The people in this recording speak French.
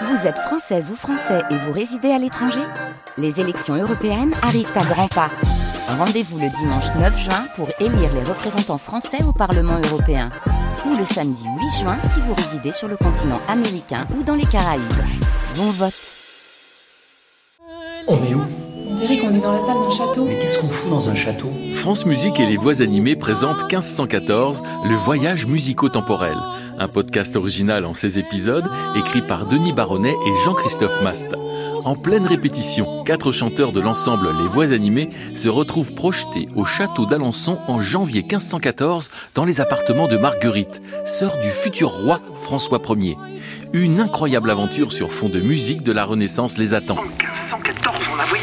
Vous êtes française ou français et vous résidez à l'étranger Les élections européennes arrivent à grands pas. Rendez-vous le dimanche 9 juin pour élire les représentants français au Parlement européen. Ou le samedi 8 juin si vous résidez sur le continent américain ou dans les Caraïbes. Bon vote On est où On dirait qu'on est dans la salle d'un château. Mais qu'est-ce qu'on fout dans un château France Musique et les voix animées présentent 1514, le voyage musico-temporel. Un podcast original en 16 épisodes, écrit par Denis Baronnet et Jean-Christophe Mast. En pleine répétition, quatre chanteurs de l'ensemble Les Voix animées se retrouvent projetés au château d'Alençon en janvier 1514 dans les appartements de Marguerite, sœur du futur roi François Ier. Une incroyable aventure sur fond de musique de la Renaissance les attend. 1514